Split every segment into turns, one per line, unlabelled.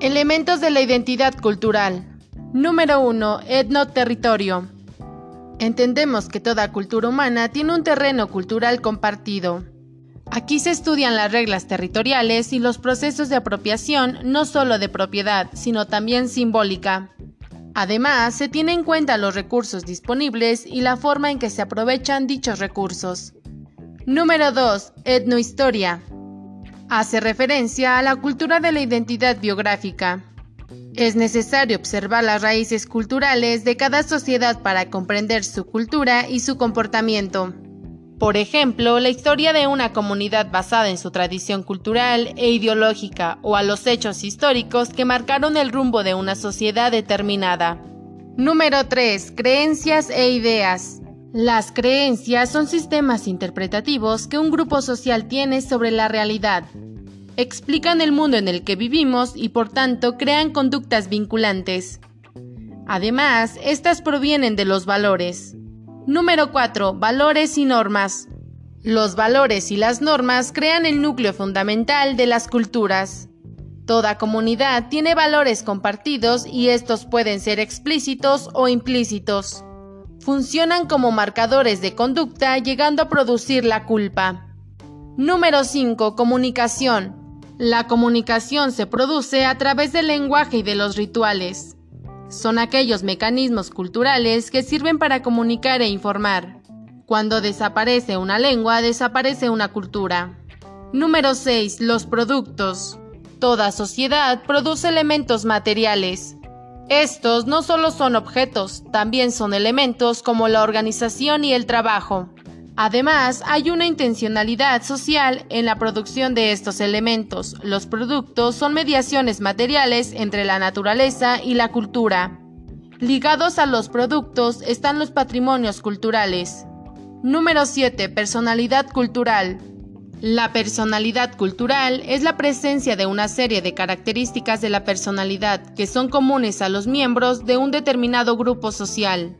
Elementos de la identidad cultural. Número 1. Etnoterritorio. Entendemos que toda cultura humana tiene un terreno cultural compartido. Aquí se estudian las reglas territoriales y los procesos de apropiación no solo de propiedad, sino también simbólica. Además, se tiene en cuenta los recursos disponibles y la forma en que se aprovechan dichos recursos. Número 2. Etnohistoria. Hace referencia a la cultura de la identidad biográfica. Es necesario observar las raíces culturales de cada sociedad para comprender su cultura y su comportamiento. Por ejemplo, la historia de una comunidad basada en su tradición cultural e ideológica o a los hechos históricos que marcaron el rumbo de una sociedad determinada. Número 3. Creencias e ideas. Las creencias son sistemas interpretativos que un grupo social tiene sobre la realidad. Explican el mundo en el que vivimos y por tanto crean conductas vinculantes. Además, estas provienen de los valores. Número 4. Valores y normas. Los valores y las normas crean el núcleo fundamental de las culturas. Toda comunidad tiene valores compartidos y estos pueden ser explícitos o implícitos. Funcionan como marcadores de conducta llegando a producir la culpa. Número 5. Comunicación. La comunicación se produce a través del lenguaje y de los rituales. Son aquellos mecanismos culturales que sirven para comunicar e informar. Cuando desaparece una lengua, desaparece una cultura. Número 6. Los productos. Toda sociedad produce elementos materiales. Estos no solo son objetos, también son elementos como la organización y el trabajo. Además, hay una intencionalidad social en la producción de estos elementos. Los productos son mediaciones materiales entre la naturaleza y la cultura. Ligados a los productos están los patrimonios culturales. Número 7. Personalidad cultural. La personalidad cultural es la presencia de una serie de características de la personalidad que son comunes a los miembros de un determinado grupo social.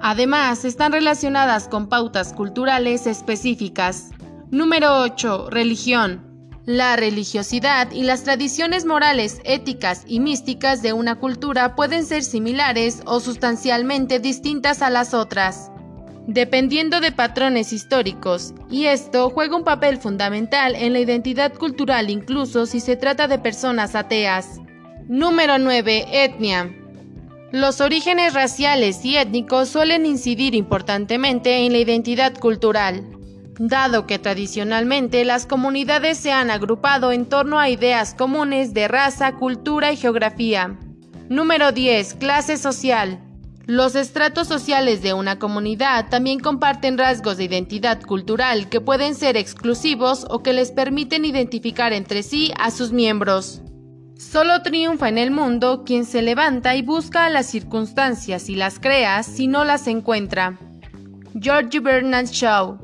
Además, están relacionadas con pautas culturales específicas. Número 8. Religión. La religiosidad y las tradiciones morales, éticas y místicas de una cultura pueden ser similares o sustancialmente distintas a las otras, dependiendo de patrones históricos, y esto juega un papel fundamental en la identidad cultural incluso si se trata de personas ateas. Número 9. Etnia. Los orígenes raciales y étnicos suelen incidir importantemente en la identidad cultural, dado que tradicionalmente las comunidades se han agrupado en torno a ideas comunes de raza, cultura y geografía. Número 10. Clase social. Los estratos sociales de una comunidad también comparten rasgos de identidad cultural que pueden ser exclusivos o que les permiten identificar entre sí a sus miembros. Solo triunfa en el mundo quien se levanta y busca las circunstancias y las crea si no las encuentra. George Bernard Shaw